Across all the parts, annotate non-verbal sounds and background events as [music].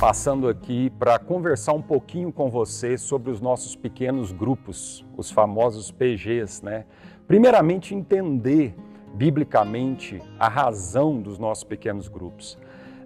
Passando aqui para conversar um pouquinho com você sobre os nossos pequenos grupos, os famosos PGs, né? Primeiramente, entender biblicamente a razão dos nossos pequenos grupos.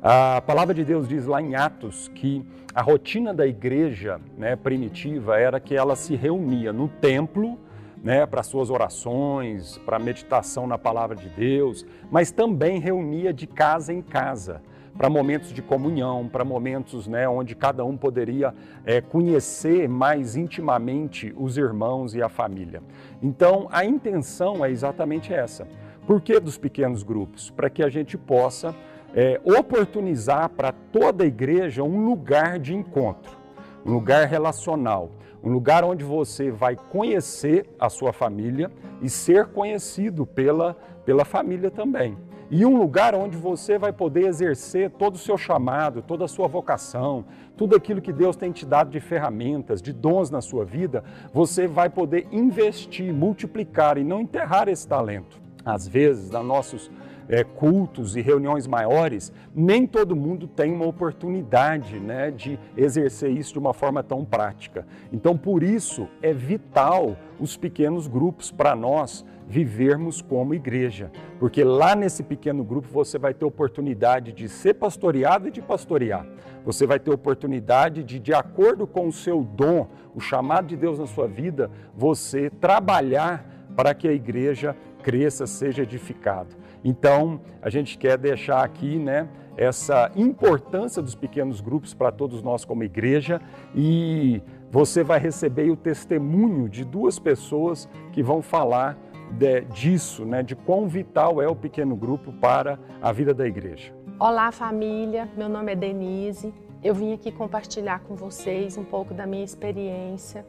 A palavra de Deus diz lá em Atos que a rotina da igreja né, primitiva era que ela se reunia no templo né, para suas orações, para meditação na palavra de Deus, mas também reunia de casa em casa para momentos de comunhão, para momentos né, onde cada um poderia é, conhecer mais intimamente os irmãos e a família. Então, a intenção é exatamente essa. Por que dos pequenos grupos? Para que a gente possa é, oportunizar para toda a igreja um lugar de encontro, um lugar relacional, um lugar onde você vai conhecer a sua família e ser conhecido pela, pela família também. E um lugar onde você vai poder exercer todo o seu chamado, toda a sua vocação, tudo aquilo que Deus tem te dado de ferramentas, de dons na sua vida, você vai poder investir, multiplicar e não enterrar esse talento. Às vezes, nos nossos é, cultos e reuniões maiores, nem todo mundo tem uma oportunidade né, de exercer isso de uma forma tão prática. Então, por isso, é vital os pequenos grupos para nós vivermos como igreja, porque lá nesse pequeno grupo você vai ter oportunidade de ser pastoreado e de pastorear. Você vai ter oportunidade de, de acordo com o seu dom, o chamado de Deus na sua vida, você trabalhar para que a igreja cresça, seja edificado. Então, a gente quer deixar aqui, né, essa importância dos pequenos grupos para todos nós como igreja e você vai receber o testemunho de duas pessoas que vão falar de, disso, né, de quão vital é o pequeno grupo para a vida da igreja. Olá, família. Meu nome é Denise. Eu vim aqui compartilhar com vocês um pouco da minha experiência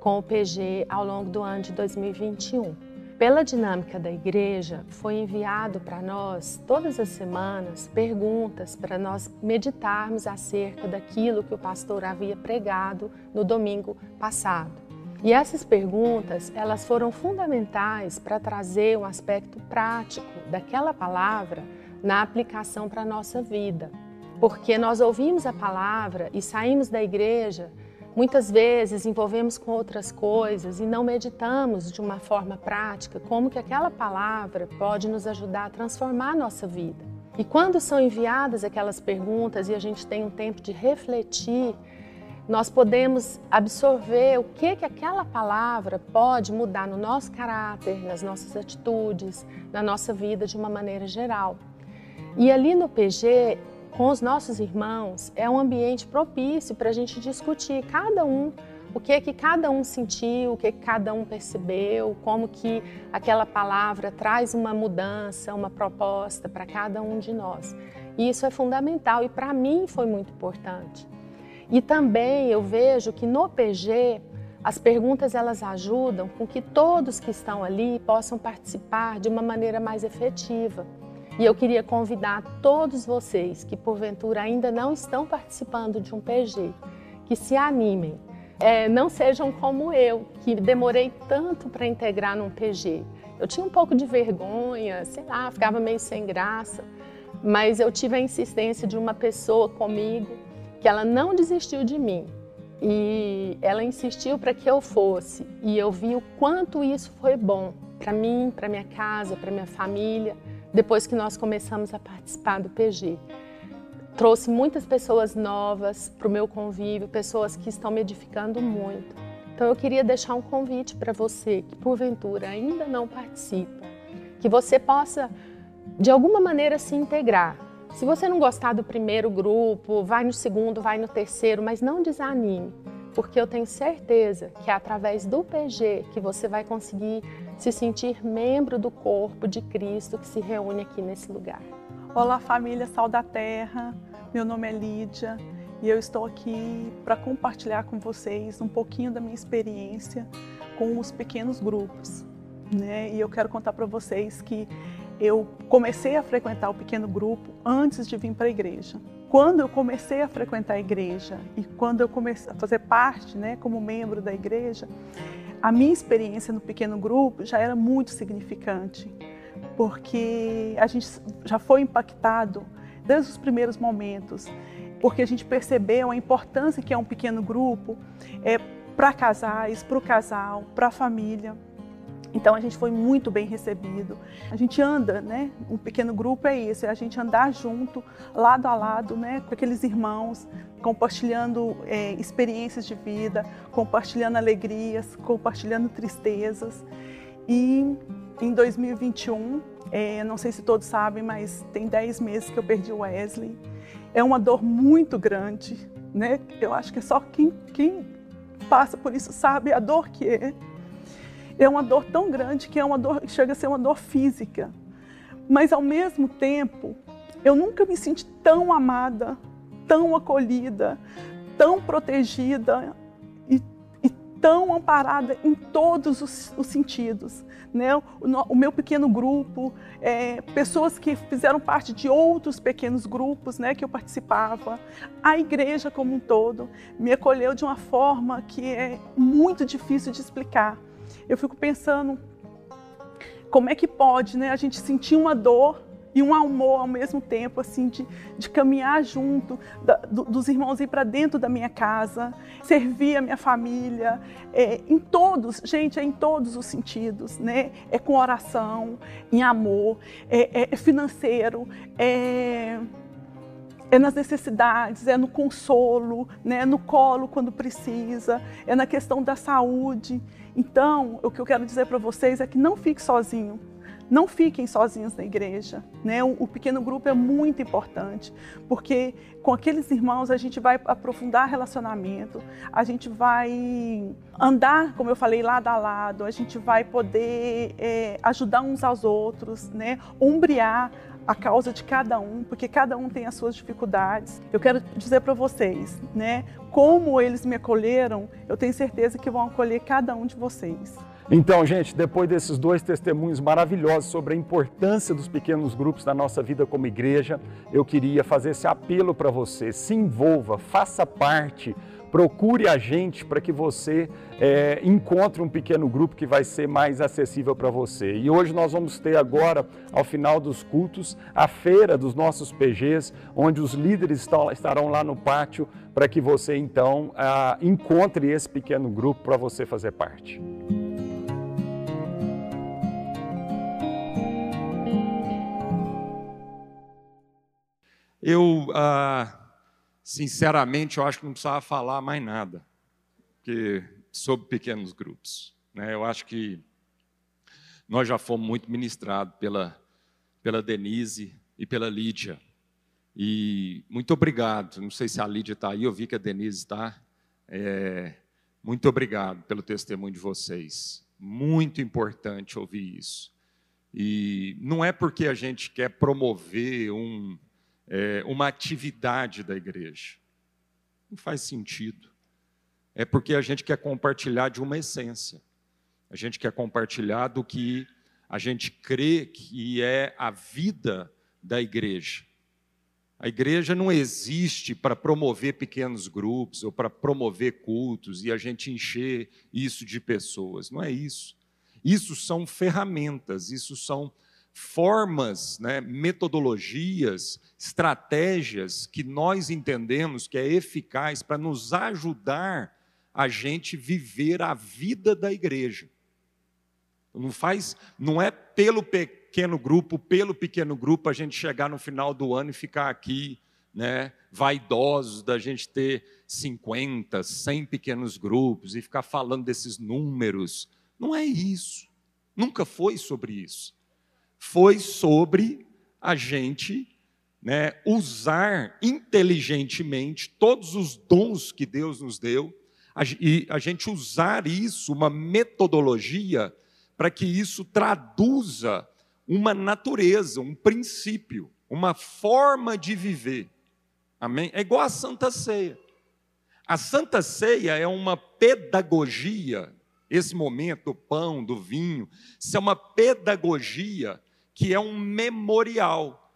com o PG ao longo do ano de 2021. Pela dinâmica da igreja, foi enviado para nós todas as semanas perguntas para nós meditarmos acerca daquilo que o pastor havia pregado no domingo passado. E essas perguntas, elas foram fundamentais para trazer um aspecto prático daquela palavra na aplicação para a nossa vida. Porque nós ouvimos a palavra e saímos da igreja, muitas vezes envolvemos com outras coisas e não meditamos de uma forma prática como que aquela palavra pode nos ajudar a transformar a nossa vida. E quando são enviadas aquelas perguntas e a gente tem um tempo de refletir, nós podemos absorver o que que aquela palavra pode mudar no nosso caráter, nas nossas atitudes, na nossa vida de uma maneira geral. E ali no PG, com os nossos irmãos, é um ambiente propício para a gente discutir cada um o que que cada um sentiu, o que, que cada um percebeu, como que aquela palavra traz uma mudança, uma proposta para cada um de nós. E isso é fundamental e para mim foi muito importante. E também eu vejo que no PG as perguntas elas ajudam com que todos que estão ali possam participar de uma maneira mais efetiva. E eu queria convidar todos vocês que porventura ainda não estão participando de um PG, que se animem. É, não sejam como eu, que demorei tanto para integrar num PG. Eu tinha um pouco de vergonha, sei lá, ficava meio sem graça, mas eu tive a insistência de uma pessoa comigo que ela não desistiu de mim e ela insistiu para que eu fosse e eu vi o quanto isso foi bom para mim, para minha casa, para minha família, depois que nós começamos a participar do PG. Trouxe muitas pessoas novas para o meu convívio, pessoas que estão me edificando muito. Então eu queria deixar um convite para você que porventura ainda não participa, que você possa de alguma maneira se integrar se você não gostar do primeiro grupo, vai no segundo, vai no terceiro, mas não desanime, porque eu tenho certeza que é através do PG que você vai conseguir se sentir membro do corpo de Cristo que se reúne aqui nesse lugar. Olá, família Sal da Terra. Meu nome é Lídia e eu estou aqui para compartilhar com vocês um pouquinho da minha experiência com os pequenos grupos. Né? E eu quero contar para vocês que eu comecei a frequentar o pequeno grupo antes de vir para a igreja. Quando eu comecei a frequentar a igreja e quando eu comecei a fazer parte, né, como membro da igreja, a minha experiência no pequeno grupo já era muito significante, porque a gente já foi impactado desde os primeiros momentos, porque a gente percebeu a importância que é um pequeno grupo é, para casais, para o casal, para a família. Então a gente foi muito bem recebido. A gente anda, né? Um pequeno grupo é isso, é a gente andar junto, lado a lado, né? Com aqueles irmãos, compartilhando é, experiências de vida, compartilhando alegrias, compartilhando tristezas. E em 2021, é, não sei se todos sabem, mas tem 10 meses que eu perdi o Wesley. É uma dor muito grande, né? Eu acho que só quem, quem passa por isso sabe a dor que é. É uma dor tão grande que é uma dor, chega a ser uma dor física. Mas ao mesmo tempo, eu nunca me senti tão amada, tão acolhida, tão protegida e, e tão amparada em todos os, os sentidos. Né? O, o, meu pequeno grupo, é, pessoas que fizeram parte de outros pequenos grupos né, que eu participava, a igreja como um todo, me acolheu de uma forma que é muito difícil de explicar. Eu fico pensando como é que pode né, a gente sentir uma dor e um amor ao mesmo tempo, assim, de, de caminhar junto, da, do, dos irmãos ir para dentro da minha casa, servir a minha família, é, em todos, gente, é em todos os sentidos, né? É com oração, em amor, é, é, é financeiro, é é nas necessidades, é no consolo, né? no colo quando precisa, é na questão da saúde. Então, o que eu quero dizer para vocês é que não fique sozinho. Não fiquem sozinhos na igreja. Né? O, o, pequeno grupo é muito importante, porque com aqueles irmãos a gente vai aprofundar relacionamento, a gente vai andar, como eu falei, lado a lado, a gente vai poder é, ajudar uns aos outros, né? ombrear a causa de cada um, porque cada um tem as suas dificuldades. Eu quero dizer para vocês, né, como eles me acolheram, eu tenho certeza que vão acolher cada um de vocês. Então, gente, depois desses dois testemunhos maravilhosos sobre a importância dos pequenos grupos na nossa vida como igreja, eu queria fazer esse apelo para você. Se envolva, faça parte procure a gente para que você é, encontre um pequeno grupo que vai ser mais acessível para você. E hoje nós vamos ter agora, ao final dos cultos, a feira dos nossos PGs, onde os líderes estarão lá no pátio para que você então ah, encontre esse pequeno grupo para você fazer parte. Eu ah, sinceramente, eu acho que não precisava falar mais nada que, sobre pequenos grupos. Né? Eu acho que nós já fomos muito ministrados pela, pela Denise e pela Lídia. E muito obrigado. Não sei se a Lídia está aí, eu vi que a Denise está. É, muito obrigado pelo testemunho de vocês. Muito importante ouvir isso. E não é porque a gente quer promover um, é, uma atividade da igreja. Não faz sentido. É porque a gente quer compartilhar de uma essência. A gente quer compartilhar do que a gente crê que é a vida da igreja. A igreja não existe para promover pequenos grupos ou para promover cultos e a gente encher isso de pessoas. Não é isso. Isso são ferramentas, isso são formas, né, metodologias, estratégias que nós entendemos que é eficaz para nos ajudar a gente viver a vida da igreja. Não faz, não é pelo pequeno grupo, pelo pequeno grupo a gente chegar no final do ano e ficar aqui, né, vaidosos da gente ter 50, 100 pequenos grupos e ficar falando desses números. Não é isso. Nunca foi sobre isso foi sobre a gente né, usar inteligentemente todos os dons que Deus nos deu e a gente usar isso, uma metodologia, para que isso traduza uma natureza, um princípio, uma forma de viver. Amém? É igual a Santa Ceia. A Santa Ceia é uma pedagogia, esse momento do pão, do vinho, isso é uma pedagogia que é um memorial,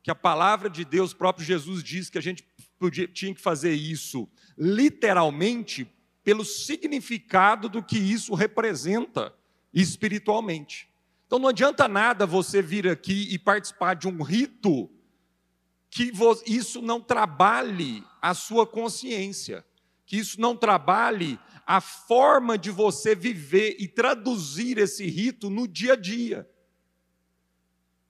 que a palavra de Deus, próprio Jesus diz que a gente podia, tinha que fazer isso literalmente pelo significado do que isso representa espiritualmente. Então não adianta nada você vir aqui e participar de um rito que isso não trabalhe a sua consciência, que isso não trabalhe a forma de você viver e traduzir esse rito no dia a dia.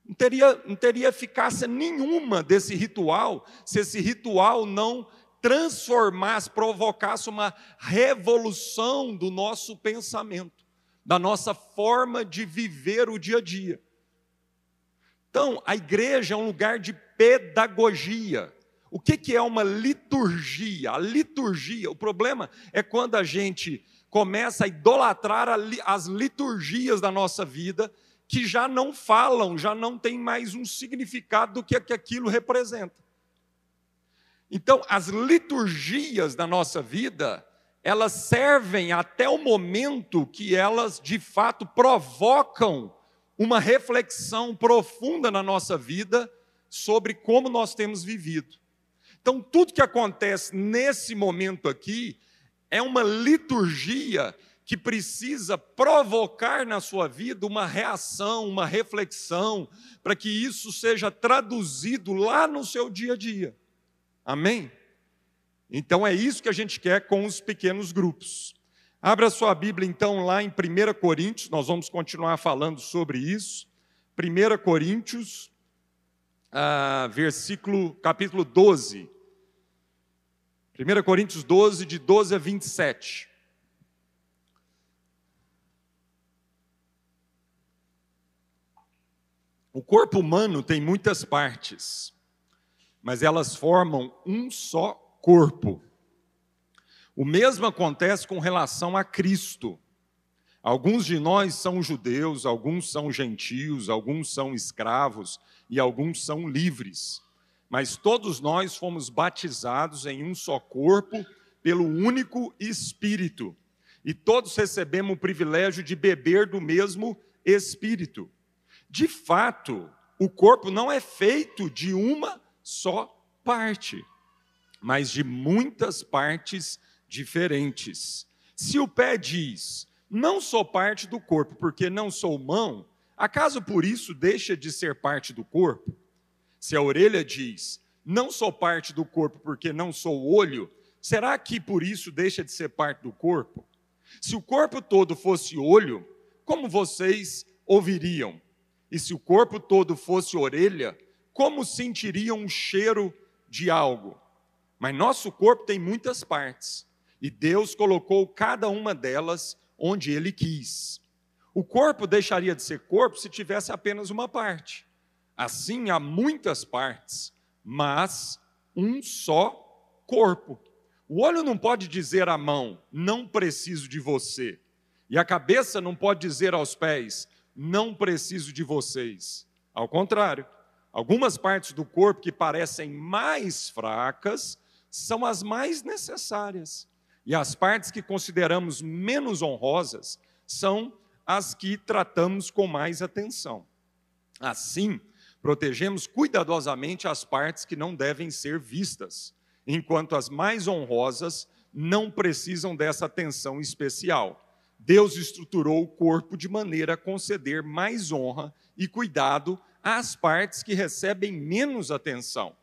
Não teria, não teria eficácia nenhuma desse ritual se esse ritual não transformasse, provocasse uma revolução do nosso pensamento, da nossa forma de viver o dia a dia. Então, a igreja é um lugar de pedagogia. O que, que é uma liturgia? A liturgia, o problema é quando a gente começa a idolatrar as liturgias da nossa vida, que já não falam, já não tem mais um significado do que, aquilo representa. Então, as liturgias da nossa vida, elas servem até o momento que elas, de fato, provocam uma reflexão profunda na nossa vida sobre como nós temos vivido. Então, tudo que acontece nesse momento aqui é uma liturgia que precisa provocar na sua vida uma reação, uma reflexão, para que isso seja traduzido lá no seu dia a dia. Amém? Então é isso que a gente quer com os pequenos grupos. Abra sua Bíblia então lá em 1 Coríntios, nós vamos continuar falando sobre isso. 1 Coríntios, ah, versículo, capítulo 12. 1 Coríntios 12, de 12 a 27. O corpo humano tem muitas partes mas elas formam um só corpo. O mesmo acontece com relação a Cristo. Alguns de nós são judeus, alguns são gentios, alguns são escravos e alguns são livres. Mas todos nós fomos batizados em um só corpo pelo único Espírito. E todos recebemos o privilégio de beber do mesmo Espírito. De fato, o corpo não é feito de uma só parte, mas de muitas partes diferentes. Se o pé diz, não sou parte do corpo porque não sou mão, acaso por isso deixa de ser parte do corpo? Se a orelha diz, não sou parte do corpo porque não sou olho, será que por isso deixa de ser parte do corpo? Se o corpo todo fosse olho, como vocês ouviriam? E se o corpo todo fosse orelha, como sentiriam um cheiro de algo? Mas nosso corpo tem muitas partes e Deus colocou cada uma delas onde Ele quis. O corpo deixaria de ser corpo se tivesse apenas uma parte. Assim, há muitas partes, mas um só corpo. O olho não pode dizer à mão, não preciso de você. E a cabeça não pode dizer aos pés, não preciso de vocês. Ao contrário, Algumas partes do corpo que parecem mais fracas são as mais necessárias. E as partes que consideramos menos honrosas são as que tratamos com mais atenção. Assim, protegemos cuidadosamente as partes que não devem ser vistas, enquanto as mais honrosas não precisam dessa atenção especial. Deus estruturou o corpo de maneira a conceder mais honra e cuidado às partes que recebem menos atenção.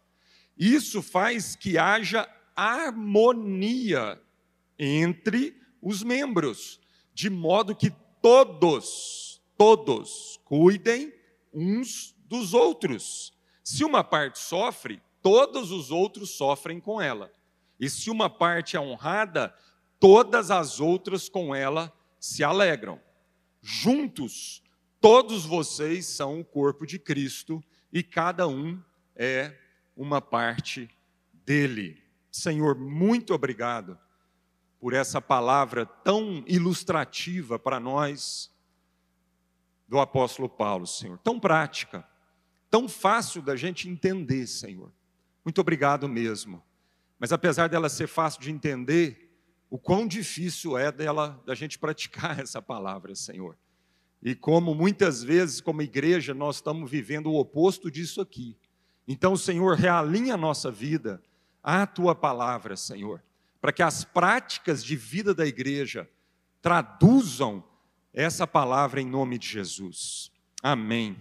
Isso faz que haja harmonia entre os membros, de modo que todos, todos cuidem uns dos outros. Se uma parte sofre, todos os outros sofrem com ela. E se uma parte é honrada, todas as outras com ela se alegram. Juntos, Todos vocês são o corpo de Cristo e cada um é uma parte dele. Senhor, muito obrigado por essa palavra tão ilustrativa para nós do apóstolo Paulo, Senhor. Tão prática, tão fácil da gente entender, Senhor. Muito obrigado mesmo. Mas apesar dela ser fácil de entender, o quão difícil é dela da gente praticar [laughs] essa palavra, Senhor. E como muitas vezes, como igreja, nós estamos vivendo o oposto disso aqui. Então, Senhor, realinha a nossa vida à tua palavra, Senhor, para que as práticas de vida da igreja traduzam essa palavra em nome de Jesus. Amém.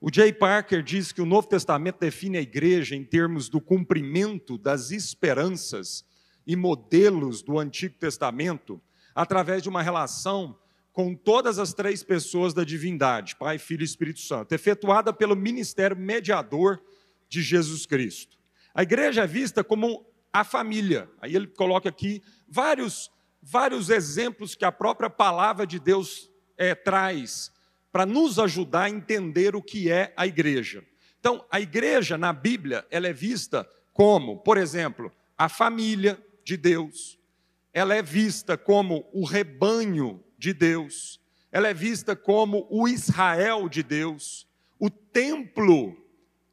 O Jay Parker diz que o Novo Testamento define a igreja em termos do cumprimento das esperanças e modelos do Antigo Testamento através de uma relação com todas as três pessoas da divindade, Pai, Filho e Espírito Santo, efetuada pelo ministério mediador de Jesus Cristo. A igreja é vista como a família. Aí ele coloca aqui vários, vários exemplos que a própria palavra de Deus é, traz para nos ajudar a entender o que é a igreja. Então, a igreja na Bíblia, ela é vista como, por exemplo, a família de Deus. Ela é vista como o rebanho de Deus. Ela é vista como o Israel de Deus, o templo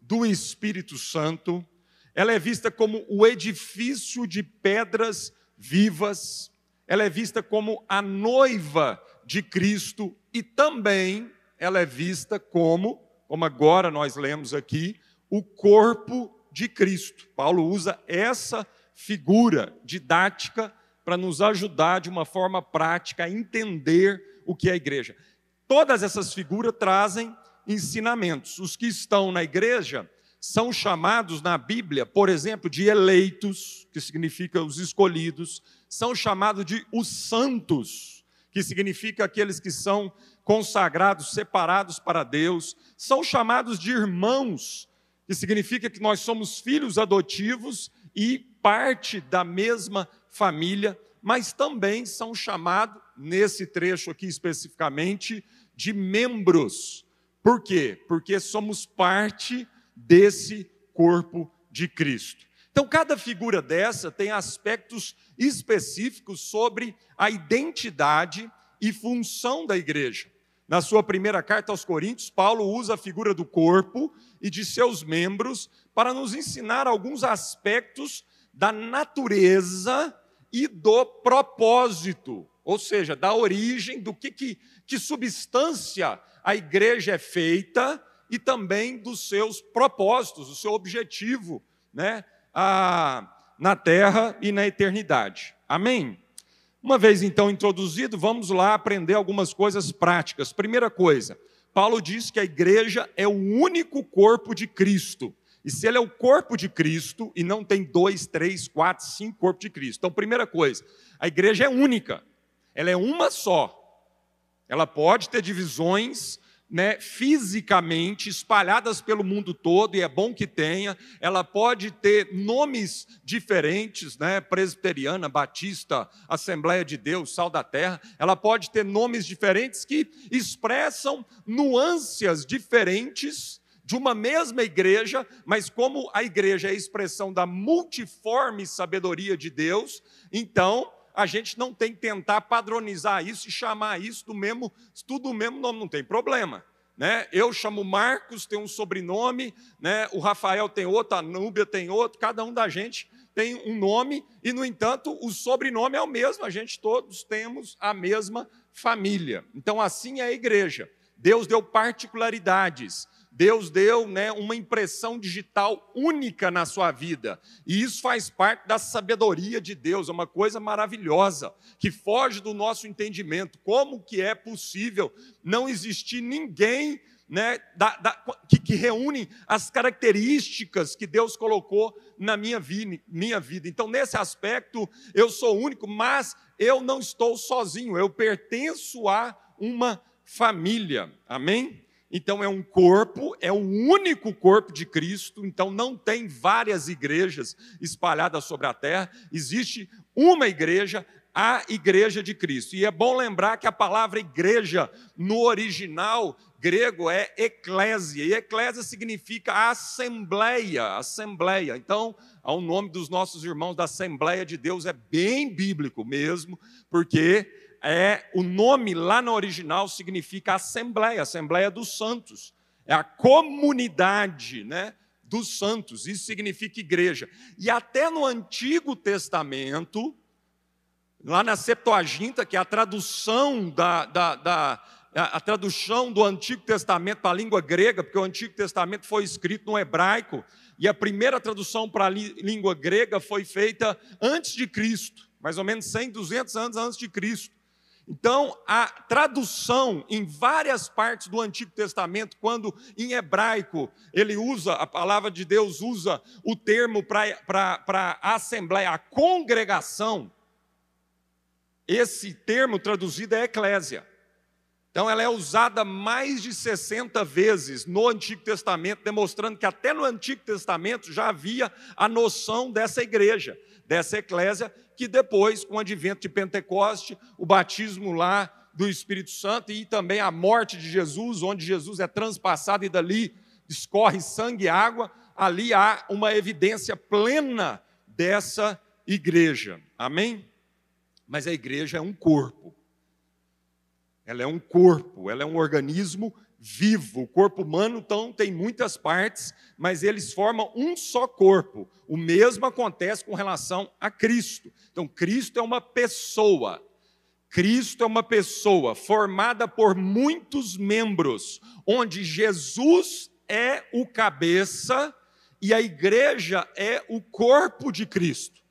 do Espírito Santo. Ela é vista como o edifício de pedras vivas. Ela é vista como a noiva de Cristo e também ela é vista como, como agora nós lemos aqui, o corpo de Cristo. Paulo usa essa figura didática para nos ajudar de uma forma prática a entender o que é a igreja. Todas essas figuras trazem ensinamentos. Os que estão na igreja são chamados na Bíblia, por exemplo, de eleitos, que significa os escolhidos, são chamados de os santos, que significa aqueles que são consagrados, separados para Deus, são chamados de irmãos, que significa que nós somos filhos adotivos e parte da mesma família, mas também são chamados, nesse trecho aqui especificamente, de membros. Por quê? Porque somos parte desse corpo de Cristo. Então, cada figura dessa tem aspectos específicos sobre a identidade e função da igreja. Na sua primeira carta aos Coríntios, Paulo usa a figura do corpo e de seus membros para nos ensinar alguns aspectos da natureza e do propósito, ou seja, da origem, do que, que, que substância a igreja é feita e também dos seus propósitos, o seu objetivo, né? a, na terra e na eternidade. Amém? Uma vez então introduzido, vamos lá aprender algumas coisas práticas. Primeira coisa, Paulo diz que a igreja é o único corpo de Cristo. E se ele é o corpo de Cristo, e não tem dois, três, quatro, cinco corpos de Cristo. Então, primeira coisa, a igreja é única, ela é uma só. Ela pode ter divisões né, fisicamente espalhadas pelo mundo todo, e é bom que tenha. Ela pode ter nomes diferentes, né, presbiteriana, batista, Assembleia de Deus, Sal da Terra. Ela pode ter nomes diferentes que expressam nuances diferentes de uma mesma igreja, mas como a igreja é a expressão da multiforme sabedoria de Deus, então a gente não tem que tentar padronizar isso e chamar isso do mesmo, tudo o mesmo nome, não tem problema. Né? Eu chamo Marcos, tem um sobrenome, né? o Rafael tem outro, a Núbia tem outro, cada um da gente tem um nome, e, no entanto, o sobrenome é o mesmo, a gente todos temos a mesma família. Então, assim é a igreja. Deus deu particularidades. Deus deu né, uma impressão digital única na sua vida. E isso faz parte da sabedoria de Deus, é uma coisa maravilhosa, que foge do nosso entendimento. Como que é possível não existir ninguém né, da, da, que, que, reúne as características que Deus colocou na minha vida, minha vida. Então, nesse aspecto, eu sou único, mas eu não estou sozinho, eu pertenço a uma família. Amém? Então é um corpo, é o único corpo de Cristo, então não tem várias igrejas espalhadas sobre a terra, existe uma igreja, a igreja de Cristo. E é bom lembrar que a palavra igreja no original grego é eclésia, e eclésia significa assembleia, assembleia. Então, ao nome dos nossos irmãos da Assembleia de Deus é bem bíblico mesmo, porque é o nome lá no original significa assembleia, assembleia dos santos. É a comunidade, né, dos santos. Isso significa igreja. E até no Antigo Testamento, lá na Septuaginta, que é a tradução da, da, da a tradução do Antigo Testamento para a língua grega, porque o Antigo Testamento foi escrito no hebraico, e a primeira tradução para a língua grega foi feita antes de Cristo, mais ou menos 100, 200 anos antes de Cristo. Então, a tradução em várias partes do Antigo Testamento, quando em hebraico ele usa, a palavra de Deus usa o termo para a assembleia, a congregação, esse termo traduzido é eclésia. Então, ela é usada mais de 60 vezes no Antigo Testamento, demonstrando que até no Antigo Testamento já havia a noção dessa igreja, dessa eclésia, que depois, com o advento de Pentecoste, o batismo lá do Espírito Santo e também a morte de Jesus, onde Jesus é transpassado e dali escorre sangue e água, ali há uma evidência plena dessa igreja. Amém? Mas a igreja é um corpo. Ela é um corpo, ela é um organismo vivo. O corpo humano, então, tem muitas partes, mas eles formam um só corpo. O mesmo acontece com relação a Cristo. Então, Cristo é uma pessoa. Cristo é uma pessoa formada por muitos membros, onde Jesus é o cabeça e a igreja é o corpo de Cristo.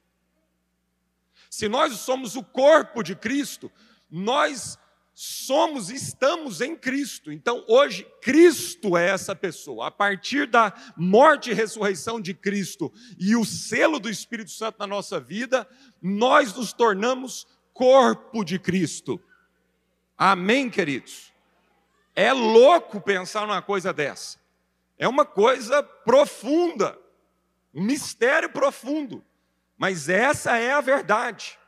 Se nós somos o corpo de Cristo, nós somos, estamos em Cristo. Então, hoje, Cristo é essa pessoa. A partir da morte e ressurreição de Cristo e o selo do Espírito Santo na nossa vida, nós nos tornamos corpo de Cristo. Amém, queridos? É louco pensar numa coisa dessa. É uma coisa profunda, um mistério profundo. Mas essa é a verdade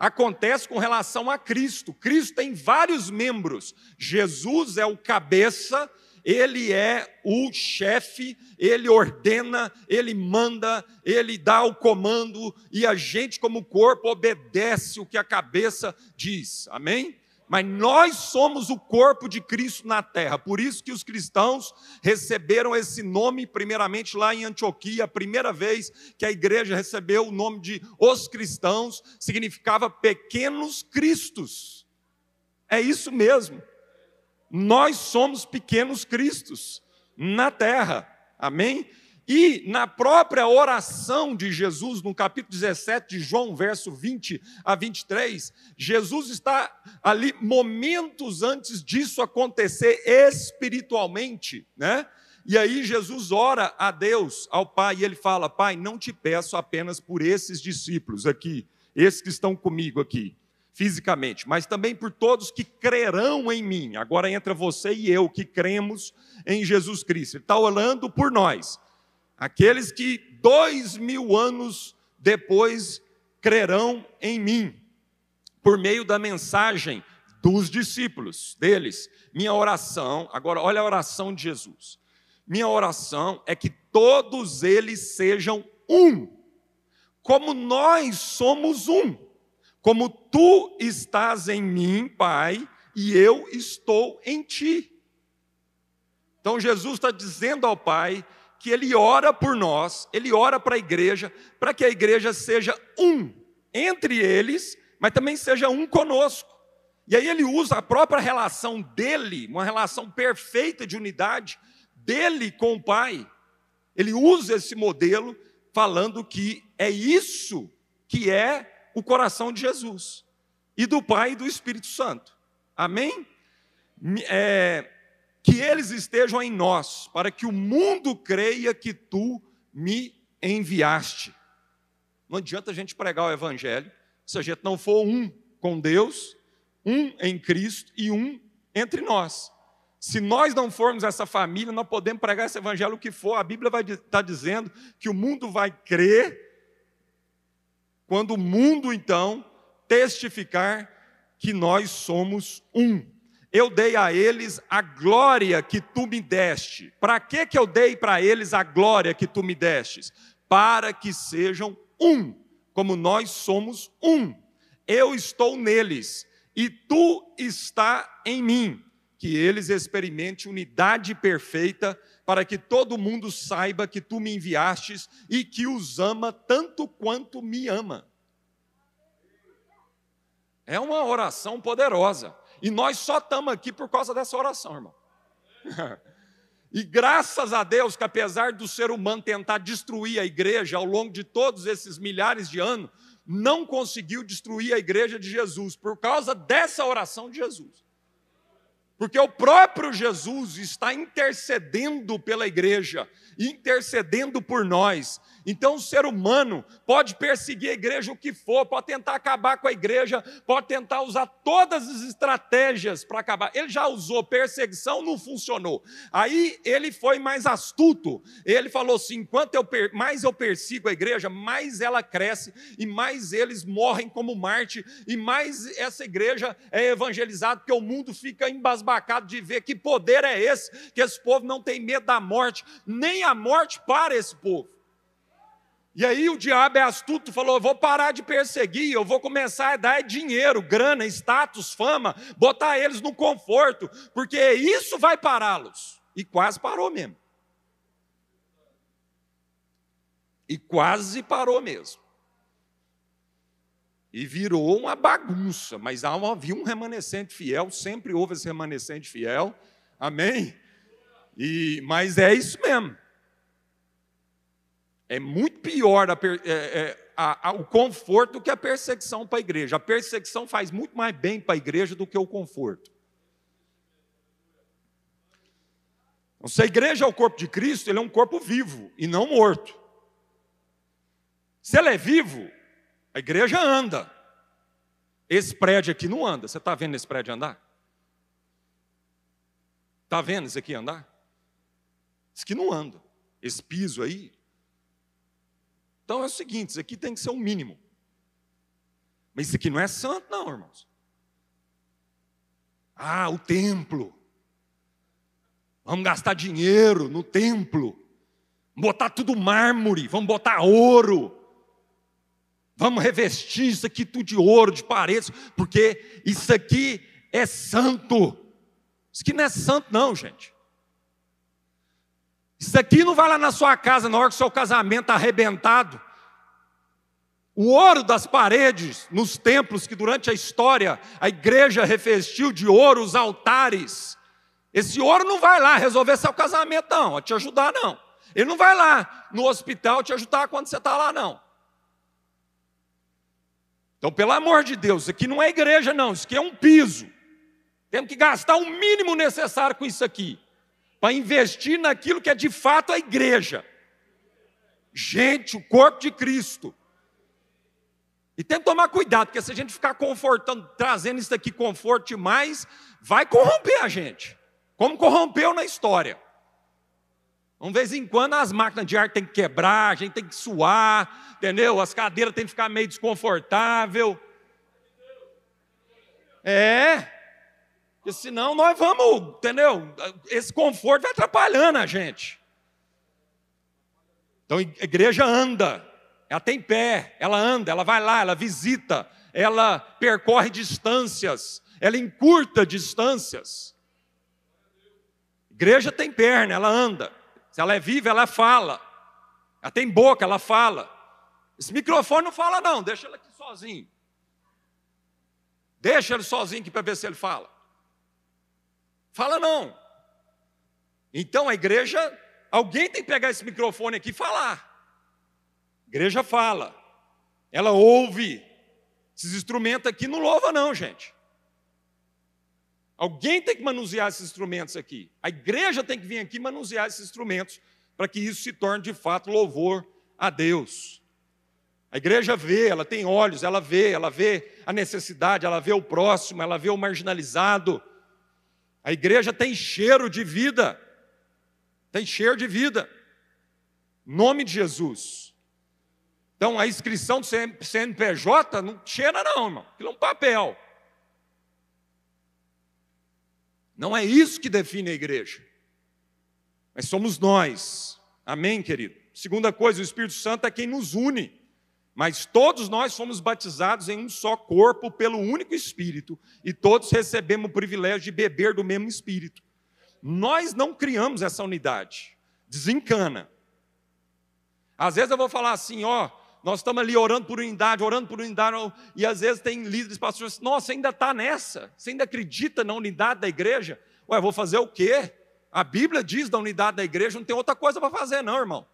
acontece com relação a Cristo. Cristo tem vários membros. Jesus é o cabeça, ele é o chefe, ele ordena, ele manda, ele dá o comando e a gente, como corpo, obedece o que a cabeça diz. Amém? Mas nós somos o corpo de Cristo na terra. Por isso que os cristãos receberam esse nome, primeiramente lá em Antioquia, a primeira vez que a igreja recebeu o nome de os cristãos, significava pequenos cristos. É isso mesmo. Nós somos pequenos cristos na terra. Amém? E na própria oração de Jesus, no capítulo 17 de João, verso 20 a 23, Jesus está ali momentos antes disso acontecer espiritualmente, né? E aí Jesus ora a Deus, ao Pai, e ele fala: Pai, não te peço apenas por esses discípulos aqui, esses que estão comigo aqui, fisicamente, mas também por todos que crerão em mim. Agora entra você e eu que cremos em Jesus Cristo. Ele está orando por nós aqueles que dois mil anos depois crerão em mim, por meio da mensagem dos discípulos deles. Minha oração, agora olha a oração de Jesus. Minha oração é que todos eles sejam um, como nós somos um, como tu estás em mim, Pai, e eu estou em ti. Então Jesus está dizendo ao Pai que ele ora por nós, ele ora para a igreja, para que a igreja seja um entre eles, mas também seja um conosco. E aí ele usa a própria relação dele, uma relação perfeita de unidade dele com o Pai. Ele usa esse modelo falando que é isso que é o coração de Jesus e do Pai e do Espírito Santo. Amém? É, que eles estejam em nós, para que o mundo creia que tu me enviaste. Não adianta a gente pregar o evangelho se a gente não for um com Deus, um em Cristo e um entre nós. Se nós não formos essa família, nós podemos pregar esse evangelho o que for, a Bíblia vai estar tá dizendo que o mundo vai crer quando o mundo então testificar que nós somos um eu dei a eles a glória que tu me deste. Para que que eu dei para eles a glória que tu me destes? Para que sejam um, como nós somos um. Eu estou neles e tu está em mim. Que eles experimentem unidade perfeita, para que todo mundo saiba que tu me enviastes e que os ama tanto quanto me ama. É uma oração poderosa. E nós só estamos aqui por causa dessa oração, irmão. [laughs] e graças a Deus que apesar do ser humano tentar destruir a igreja ao longo de todos esses milhares de anos, não conseguiu destruir a igreja de Jesus por causa dessa oração de Jesus. Porque o próprio Jesus está intercedendo pela igreja, intercedendo por nós. Então, o ser humano pode perseguir a igreja o que for, pode tentar acabar com a igreja, pode tentar usar todas as estratégias para acabar. Ele já usou perseguição, não funcionou. Aí ele foi mais astuto. Ele falou assim: enquanto eu mais eu persigo a igreja, mais ela cresce e mais eles morrem como Marte e mais essa igreja é evangelizada, porque o mundo fica embasbacado de ver que poder é esse, que esse povo não tem medo da morte, nem a morte para esse povo. E aí o diabo é astuto, falou: eu vou parar de perseguir, eu vou começar a dar dinheiro, grana, status, fama, botar eles no conforto, porque isso vai pará-los. E quase parou mesmo. E quase parou mesmo. E virou uma bagunça, mas havia um remanescente fiel, sempre houve esse remanescente fiel, amém? E, mas é isso mesmo. É muito pior a, é, é, a, a, o conforto do que a perseguição para a igreja. A perseguição faz muito mais bem para a igreja do que o conforto. Então, se a igreja é o corpo de Cristo, ele é um corpo vivo e não morto. Se ele é vivo, a igreja anda. Esse prédio aqui não anda. Você está vendo esse prédio andar? Está vendo esse aqui andar? Isso aqui não anda. Esse piso aí então é o seguinte: isso aqui tem que ser o um mínimo. Mas isso aqui não é santo, não, irmãos. Ah, o templo. Vamos gastar dinheiro no templo. Botar tudo mármore, vamos botar ouro. Vamos revestir isso aqui tudo de ouro, de paredes, porque isso aqui é santo. Isso aqui não é santo, não, gente. Isso aqui não vai lá na sua casa na hora que o seu casamento está arrebentado. O ouro das paredes nos templos que durante a história a igreja revestiu de ouro os altares. Esse ouro não vai lá resolver seu casamento, não, a te ajudar, não. Ele não vai lá no hospital te ajudar quando você está lá, não. Então, pelo amor de Deus, isso aqui não é igreja, não, isso aqui é um piso. Temos que gastar o mínimo necessário com isso aqui para investir naquilo que é de fato a igreja. Gente, o corpo de Cristo. E tem que tomar cuidado, porque se a gente ficar confortando, trazendo isso aqui conforto demais, vai corromper a gente. Como corrompeu na história. De vez em quando as máquinas de ar tem que quebrar, a gente tem que suar, entendeu? As cadeiras têm que ficar meio desconfortável. É. Porque senão nós vamos, entendeu? Esse conforto vai atrapalhando a gente. Então a igreja anda, ela tem pé, ela anda, ela vai lá, ela visita, ela percorre distâncias, ela encurta distâncias. igreja tem perna, ela anda. Se ela é viva, ela fala. Ela tem boca, ela fala. Esse microfone não fala, não, deixa ele aqui sozinho. Deixa ele sozinho aqui para ver se ele fala. Fala não. Então a igreja, alguém tem que pegar esse microfone aqui e falar. A igreja fala, ela ouve. Esses instrumentos aqui não louva, não, gente. Alguém tem que manusear esses instrumentos aqui. A igreja tem que vir aqui manusear esses instrumentos para que isso se torne de fato louvor a Deus. A igreja vê, ela tem olhos, ela vê, ela vê a necessidade, ela vê o próximo, ela vê o marginalizado, a igreja tem cheiro de vida. Tem cheiro de vida. Nome de Jesus. Então a inscrição do CNPJ não cheira, não, irmão. Aquilo é um papel. Não é isso que define a igreja. Mas somos nós. Amém, querido? Segunda coisa, o Espírito Santo é quem nos une. Mas todos nós fomos batizados em um só corpo pelo único Espírito, e todos recebemos o privilégio de beber do mesmo Espírito. Nós não criamos essa unidade. Desencana. Às vezes eu vou falar assim, ó, nós estamos ali orando por unidade, orando por unidade, e às vezes tem líderes, pastores, nossa, ainda está nessa, você ainda acredita na unidade da igreja? Ué, vou fazer o quê? A Bíblia diz da unidade da igreja, não tem outra coisa para fazer, não, irmão.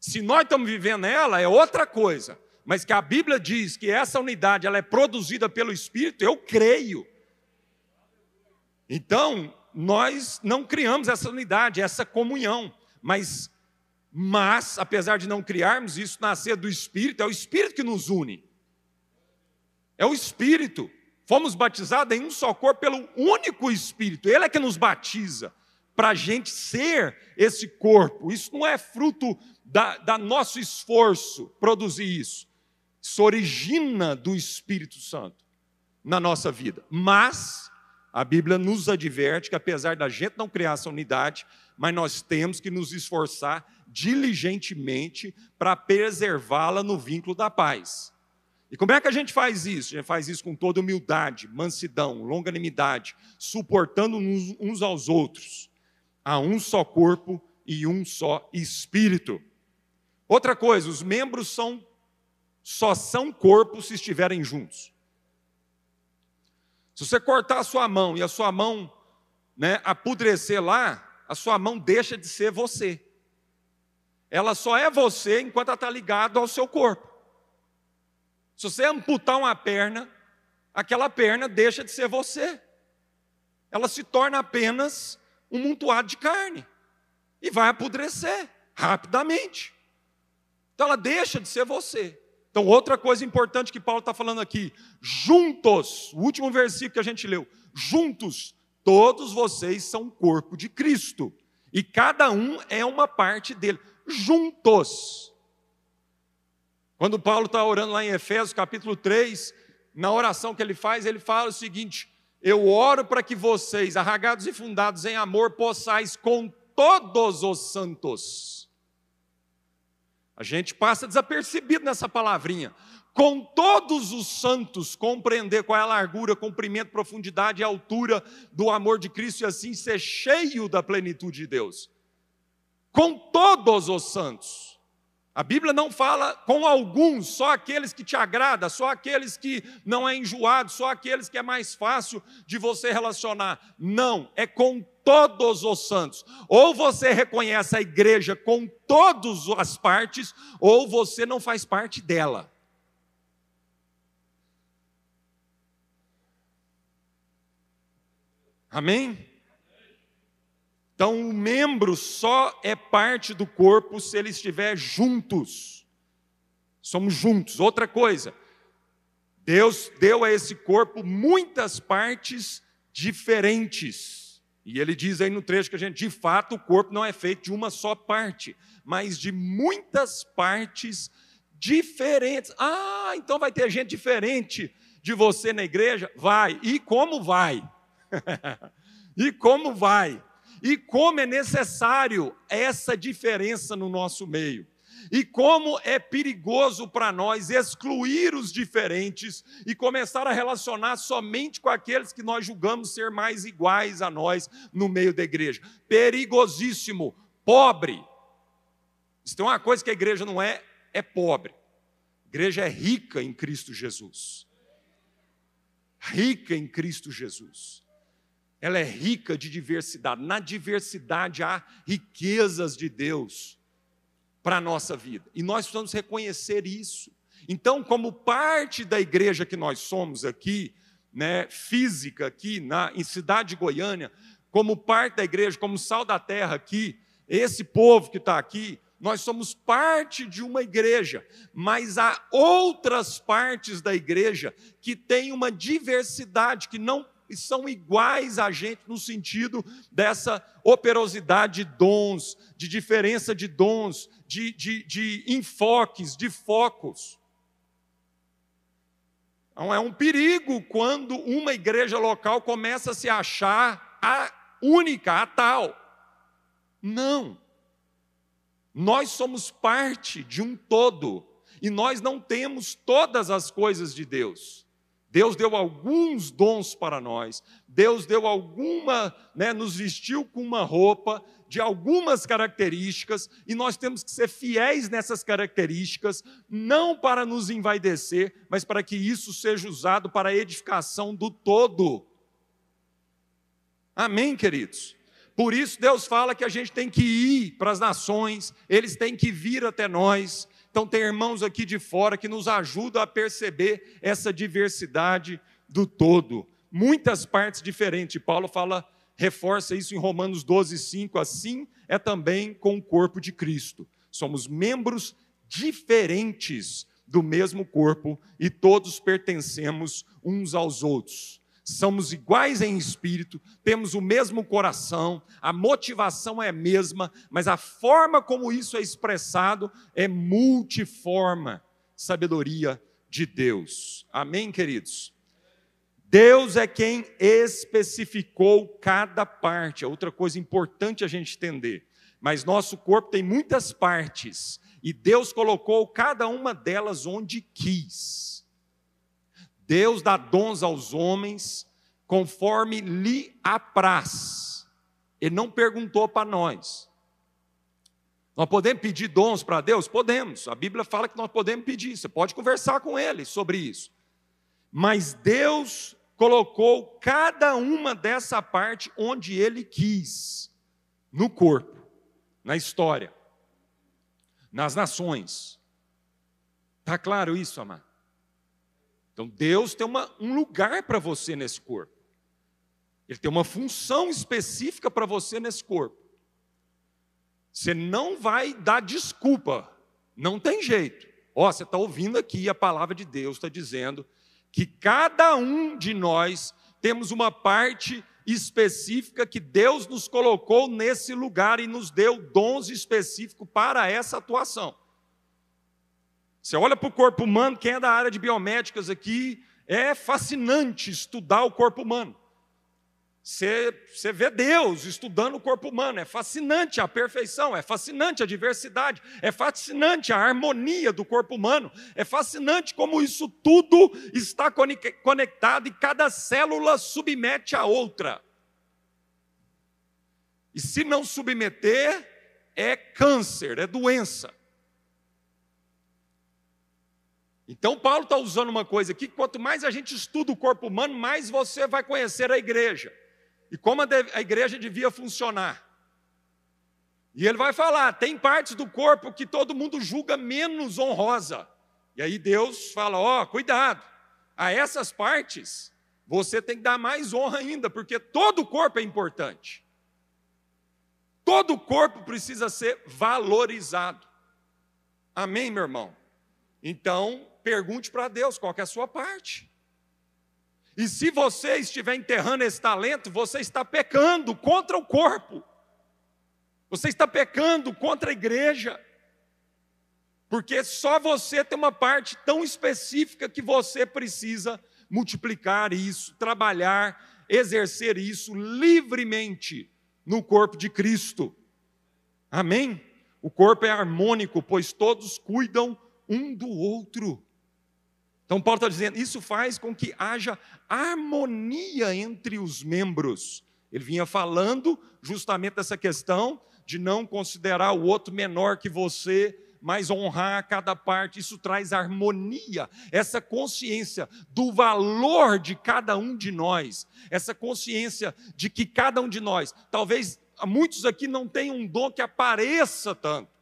Se nós estamos vivendo ela, é outra coisa. mas que a Bíblia diz que essa unidade ela é produzida pelo Espírito, eu creio. Então, nós não criamos essa unidade, essa comunhão, mas, mas, apesar de não criarmos, isso nascer do Espírito, é o Espírito que nos une. É o Espírito. Fomos batizados em um só corpo pelo único Espírito, Ele é que nos batiza, para a gente ser esse corpo. Isso não é fruto da, da nosso esforço produzir isso. Isso origina do Espírito Santo na nossa vida. Mas a Bíblia nos adverte que, apesar da gente não criar essa unidade, mas nós temos que nos esforçar diligentemente para preservá-la no vínculo da paz. E como é que a gente faz isso? A gente faz isso com toda humildade, mansidão, longanimidade, suportando uns, aos outros. Há um só corpo e um só espírito. Outra coisa, os membros são só são corpo se estiverem juntos. Se você cortar a sua mão e a sua mão né, apodrecer lá, a sua mão deixa de ser você. Ela só é você enquanto ela está ligada ao seu corpo. Se você amputar uma perna, aquela perna deixa de ser você. Ela se torna apenas um montoado de carne e vai apodrecer rapidamente. Então ela deixa de ser você. Então, outra coisa importante que Paulo está falando aqui: juntos, o último versículo que a gente leu, juntos, todos vocês são corpo de Cristo, e cada um é uma parte dele, juntos. Quando Paulo está orando lá em Efésios capítulo 3, na oração que ele faz, ele fala o seguinte: Eu oro para que vocês, arragados e fundados em amor, possais com todos os santos. A gente passa desapercebido nessa palavrinha. Com todos os santos, compreender qual é a largura, comprimento, profundidade e altura do amor de Cristo e assim ser cheio da plenitude de Deus. Com todos os santos. A Bíblia não fala com alguns, só aqueles que te agrada, só aqueles que não é enjoado, só aqueles que é mais fácil de você relacionar. Não, é com todos os santos. Ou você reconhece a igreja com todas as partes, ou você não faz parte dela. Amém? Então, o membro só é parte do corpo se ele estiver juntos. Somos juntos. Outra coisa, Deus deu a esse corpo muitas partes diferentes. E ele diz aí no trecho que a gente, de fato, o corpo não é feito de uma só parte, mas de muitas partes diferentes. Ah, então vai ter gente diferente de você na igreja? Vai. E como vai? [laughs] e como vai? e como é necessário essa diferença no nosso meio. E como é perigoso para nós excluir os diferentes e começar a relacionar somente com aqueles que nós julgamos ser mais iguais a nós no meio da igreja. Perigosíssimo, pobre. Se tem uma coisa que a igreja não é, é pobre. A igreja é rica em Cristo Jesus. Rica em Cristo Jesus ela é rica de diversidade. Na diversidade há riquezas de Deus para a nossa vida. E nós precisamos reconhecer isso. Então, como parte da igreja que nós somos aqui, né, física aqui na, em Cidade de Goiânia, como parte da igreja, como sal da terra aqui, esse povo que está aqui, nós somos parte de uma igreja, mas há outras partes da igreja que têm uma diversidade, que não e são iguais a gente no sentido dessa operosidade de dons, de diferença de dons, de, de, de enfoques, de focos. Então é um perigo quando uma igreja local começa a se achar a única, a tal. Não. Nós somos parte de um todo e nós não temos todas as coisas de Deus. Deus deu alguns dons para nós, Deus deu alguma, né, nos vestiu com uma roupa de algumas características, e nós temos que ser fiéis nessas características, não para nos envaidecer, mas para que isso seja usado para a edificação do todo. Amém, queridos? Por isso Deus fala que a gente tem que ir para as nações, eles têm que vir até nós, Então, tem irmãos aqui de fora que nos ajudam a perceber essa diversidade do todo. Muitas partes diferentes. Paulo fala, reforça isso em Romanos 12, 5. Assim é também com o corpo de Cristo. Somos membros diferentes do mesmo corpo e todos pertencemos uns aos outros. Somos iguais em espírito, temos o mesmo coração, a motivação é a mesma, mas a forma como isso é expressado é multiforma. Sabedoria de Deus. Amém, queridos? Deus é quem especificou cada parte. É outra coisa importante a gente entender. Mas nosso corpo tem muitas partes e Deus colocou cada uma delas onde quis. Deus dá dons aos homens conforme lhe apraz. Ele não perguntou para nós. Nós podemos pedir dons para Deus? Podemos. A Bíblia fala que nós podemos pedir. Você pode conversar com Ele sobre isso. Mas Deus colocou cada uma dessa parte onde Ele quis, no corpo, na história, nas nações. Está claro isso, amado? Então Deus tem uma, um lugar para você nesse corpo. Ele tem uma função específica para você nesse corpo. Você não vai dar desculpa, não tem jeito. Ó, você está ouvindo aqui a palavra de Deus está dizendo que cada um de nós temos uma parte específica que Deus nos colocou nesse lugar e nos deu dons específicos para essa atuação. Você olha para o corpo humano, quem é da área de biomédicas aqui, é fascinante estudar o corpo humano. Você, você vê Deus estudando o corpo humano, é fascinante a perfeição, é fascinante a diversidade, é fascinante a harmonia do corpo humano, é fascinante como isso tudo está conectado e cada célula submete a outra. E se não submeter, é câncer, é doença. Então, Paulo está usando uma coisa aqui: quanto mais a gente estuda o corpo humano, mais você vai conhecer a igreja e como a igreja devia funcionar. E ele vai falar: tem partes do corpo que todo mundo julga menos honrosa. E aí Deus fala: ó, oh, cuidado, a essas partes você tem que dar mais honra ainda, porque todo o corpo é importante. Todo o corpo precisa ser valorizado. Amém, meu irmão? Então, pergunte para Deus qual é a sua parte. E se você estiver enterrando esse talento, você está pecando contra o corpo. Você está pecando contra a igreja. Porque só você tem uma parte tão específica que você precisa multiplicar isso, trabalhar, exercer isso livremente no corpo de Cristo. Amém? O corpo é harmônico, pois todos cuidam um do outro. Então, Paulo está dizendo: isso faz com que haja harmonia entre os membros. Ele vinha falando justamente dessa questão de não considerar o outro menor que você, mas honrar cada parte. Isso traz harmonia, essa consciência do valor de cada um de nós, essa consciência de que cada um de nós, talvez muitos aqui não tenham um dom que apareça tanto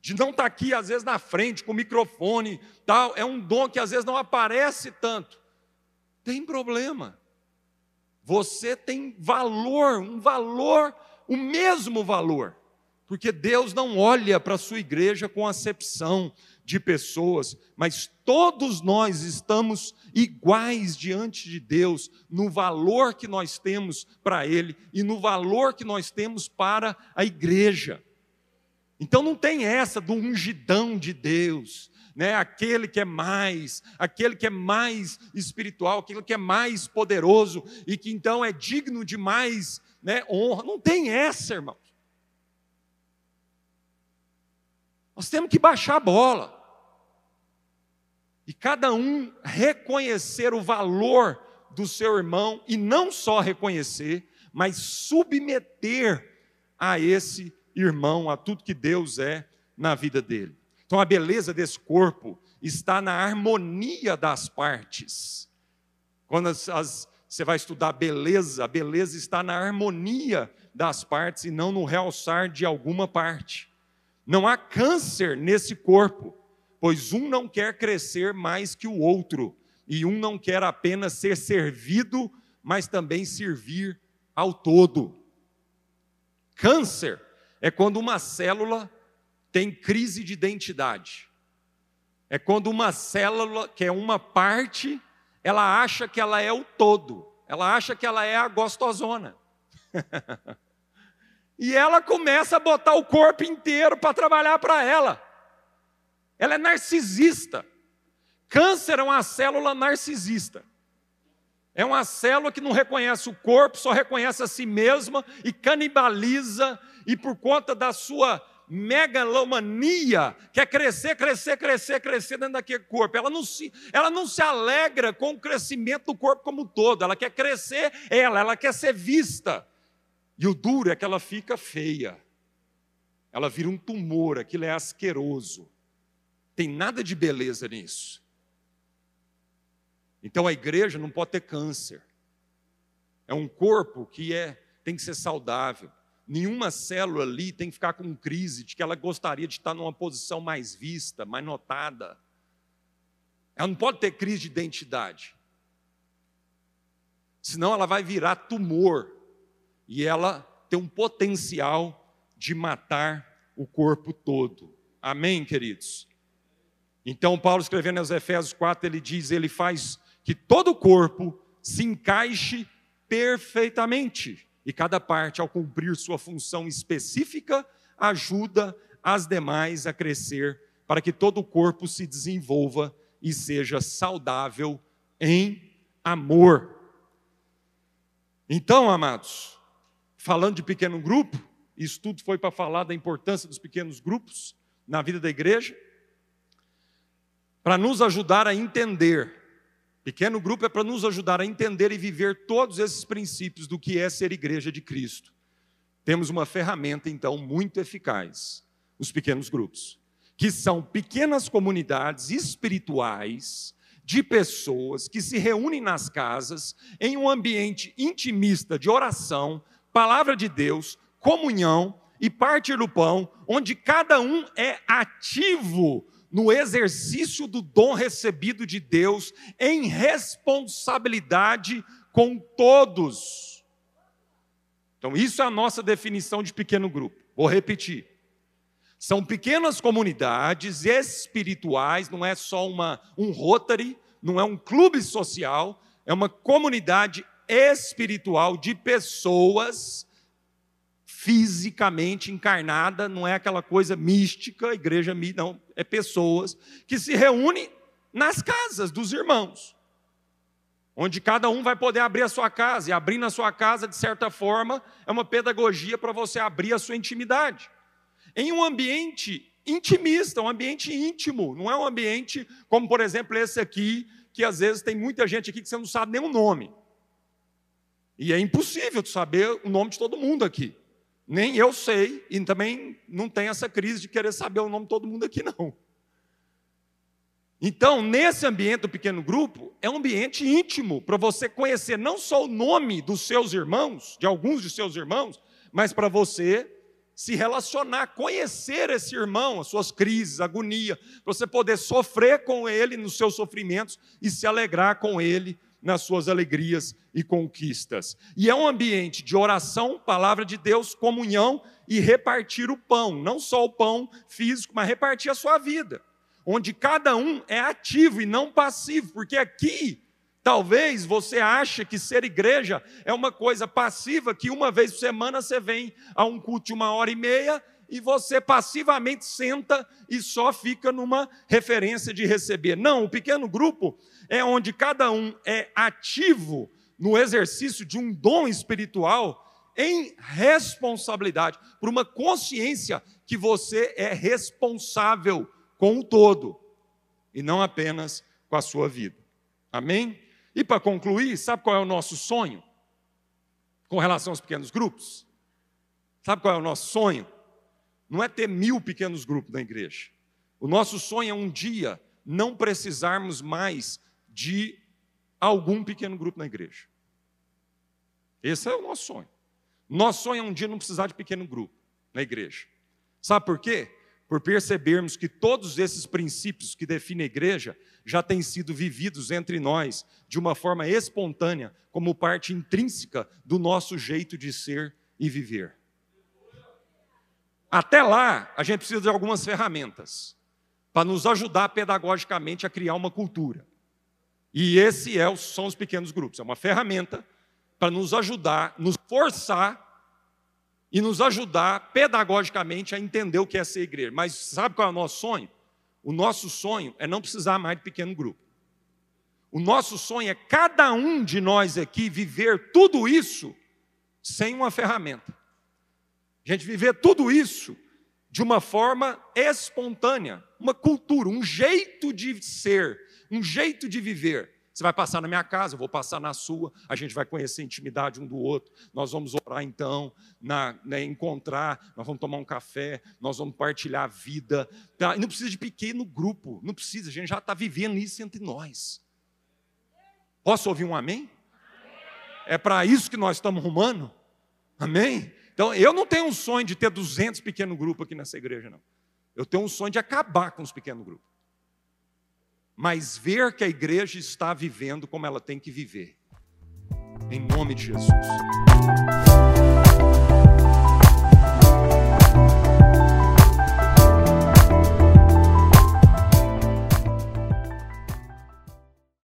de não estar tá aqui, às vezes, na frente, com o microfone, tal, é um dom que às vezes não aparece tanto. Tem problema. Você tem valor, um valor, o mesmo valor. Porque Deus não olha para a sua igreja com acepção de pessoas, mas todos nós estamos iguais diante de Deus no valor que nós temos para Ele e no valor que nós temos para a igreja. Então não tem essa do ungidão de Deus, né? Aquele que é mais, aquele que é mais espiritual, aquele que é mais poderoso e que então é digno de mais, né, honra. Não tem essa, irmãos. Nós temos que baixar a bola. E cada um reconhecer o valor do seu irmão e não só reconhecer, mas submeter a esse irmão a tudo que Deus é na vida dele. Então a beleza desse corpo está na harmonia das partes. Quando as, as, você vai estudar beleza, a beleza está na harmonia das partes e não no realçar de alguma parte. Não há câncer nesse corpo, pois um não quer crescer mais que o outro, e um não quer apenas ser servido, mas também servir ao todo. Câncer é quando uma célula tem crise de identidade. É quando uma célula, que é uma parte, ela acha que ela é o todo. Ela acha que ela é a gostosona. [laughs] e ela começa a botar o corpo inteiro para trabalhar para ela. Ela é narcisista. Câncer é uma célula narcisista. É uma célula que não reconhece o corpo, só reconhece a si mesma e canibaliza, e por conta da sua megalomania, quer crescer, crescer, crescer, crescer dentro daquele corpo. Ela não, se, ela não se alegra com o crescimento do corpo como um todo, ela quer crescer ela, ela quer ser vista. E o duro é que ela fica feia. Ela vira um tumor, aquilo é asqueroso. Tem nada de beleza nisso. Então a igreja não pode ter câncer. É um corpo que é tem que ser saudável. Nenhuma célula ali tem que ficar com crise de que ela gostaria de estar numa posição mais vista, mais notada. Ela não pode ter crise de identidade. Senão ela vai virar tumor e ela tem um potencial de matar o corpo todo. Amém, queridos? Então, Paulo escrevendo aos Efésios 4, ele diz: ele faz que todo o corpo se encaixe perfeitamente e cada parte, ao cumprir sua função específica, ajuda as demais a crescer, para que todo o corpo se desenvolva e seja saudável em amor. Então, amados, falando de pequeno grupo, isso tudo foi para falar da importância dos pequenos grupos na vida da igreja, para nos ajudar a entender Pequeno grupo é para nos ajudar a entender e viver todos esses princípios do que é ser igreja de Cristo. Temos uma ferramenta, então, muito eficaz: os pequenos grupos, que são pequenas comunidades espirituais de pessoas que se reúnem nas casas em um ambiente intimista de oração, palavra de Deus, comunhão e partir do pão, onde cada um é ativo no exercício do dom recebido de Deus em responsabilidade com todos. Então, isso é a nossa definição de pequeno grupo. Vou repetir. São pequenas comunidades espirituais, não é só uma, um Rotary, não é um clube social, é uma comunidade espiritual de pessoas fisicamente encarnada, não é aquela coisa mística, igreja não, é pessoas que se reúnem nas casas dos irmãos, onde cada um vai poder abrir a sua casa, e abrir na sua casa, de certa forma, é uma pedagogia para você abrir a sua intimidade. Em um ambiente intimista, um ambiente íntimo, não é um ambiente como, por exemplo, esse aqui, que às vezes tem muita gente aqui que você não sabe nem o nome. E é impossível saber o nome de todo mundo aqui. Nem eu sei, e também não tem essa crise de querer saber o nome de todo mundo aqui, não. Então, nesse ambiente do pequeno grupo, é um ambiente íntimo para você conhecer não só o nome dos seus irmãos, de alguns de seus irmãos, mas para você se relacionar, conhecer esse irmão, as suas crises, agonia, para você poder sofrer com ele nos seus sofrimentos e se alegrar com ele nas suas alegrias e conquistas. E é um ambiente de oração, palavra de Deus, comunhão e repartir o pão, não só o pão físico, mas repartir a sua vida, onde cada um é ativo e não passivo, porque aqui Talvez você ache que ser igreja é uma coisa passiva, que uma vez por semana você vem a um culto de uma hora e meia e você passivamente senta e só fica numa referência de receber. Não, o pequeno grupo é onde cada um é ativo no exercício de um dom espiritual em responsabilidade, por uma consciência que você é responsável com o todo e não apenas com a sua vida. Amém? E para concluir, sabe qual é o nosso sonho com relação aos pequenos grupos? Sabe qual é o nosso sonho? Não é ter mil pequenos grupos na igreja. O nosso sonho é um dia não precisarmos mais de algum pequeno grupo na igreja. Esse é o nosso sonho. Nosso sonho é um dia não precisar de pequeno grupo na igreja. Sabe por quê? por percebermos que todos esses princípios que definem a igreja já têm sido vividos entre nós de uma forma espontânea, como parte intrínseca do nosso jeito de ser e viver. Até lá, a gente precisa de algumas ferramentas para nos ajudar pedagogicamente a criar uma cultura. E esse é, são os pequenos grupos. É uma ferramenta para nos ajudar, nos forçar e nos ajudar pedagogicamente a entender o que é ser igreja. Mas sabe qual é o nosso sonho? O nosso sonho é não precisar mais de pequeno grupo. O nosso sonho é cada um de nós aqui viver tudo isso sem uma ferramenta. A gente viver tudo isso de uma forma espontânea, uma cultura, um jeito de ser, um jeito de viver. Você vai passar na minha casa, eu vou passar na sua, a gente vai conhecer a intimidade um do outro, nós vamos orar então, na, né, encontrar, nós vamos tomar um café, nós vamos partilhar a vida. Tá? E não precisa de pequeno grupo, não precisa, a gente já está vivendo isso entre nós. Posso ouvir um amém? É para isso que nós estamos rumando? Amém? Então, eu não tenho um sonho de ter 200 pequenos grupos aqui nessa igreja, não. Eu tenho um sonho de acabar com os pequenos grupos. Mas ver que a igreja está vivendo como ela tem que viver. Em nome de Jesus.